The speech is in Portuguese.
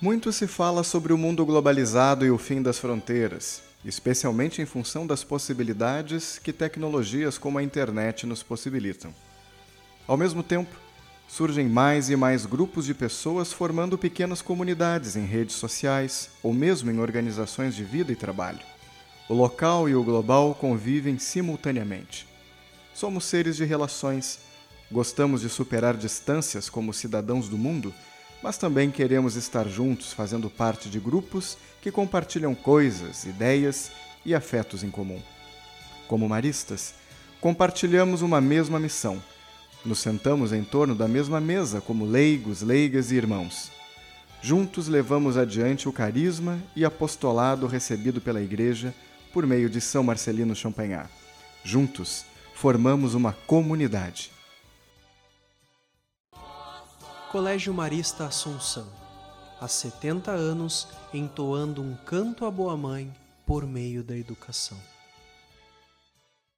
Muito se fala sobre o mundo globalizado e o fim das fronteiras, especialmente em função das possibilidades que tecnologias como a internet nos possibilitam. Ao mesmo tempo, surgem mais e mais grupos de pessoas formando pequenas comunidades em redes sociais ou mesmo em organizações de vida e trabalho. O local e o global convivem simultaneamente. Somos seres de relações, gostamos de superar distâncias como cidadãos do mundo mas também queremos estar juntos fazendo parte de grupos que compartilham coisas, ideias e afetos em comum. Como maristas, compartilhamos uma mesma missão. Nos sentamos em torno da mesma mesa como leigos, leigas e irmãos. Juntos levamos adiante o carisma e apostolado recebido pela Igreja por meio de São Marcelino Champagnat. Juntos, formamos uma comunidade. Colégio Marista Assunção, há 70 anos entoando um canto à boa mãe por meio da educação.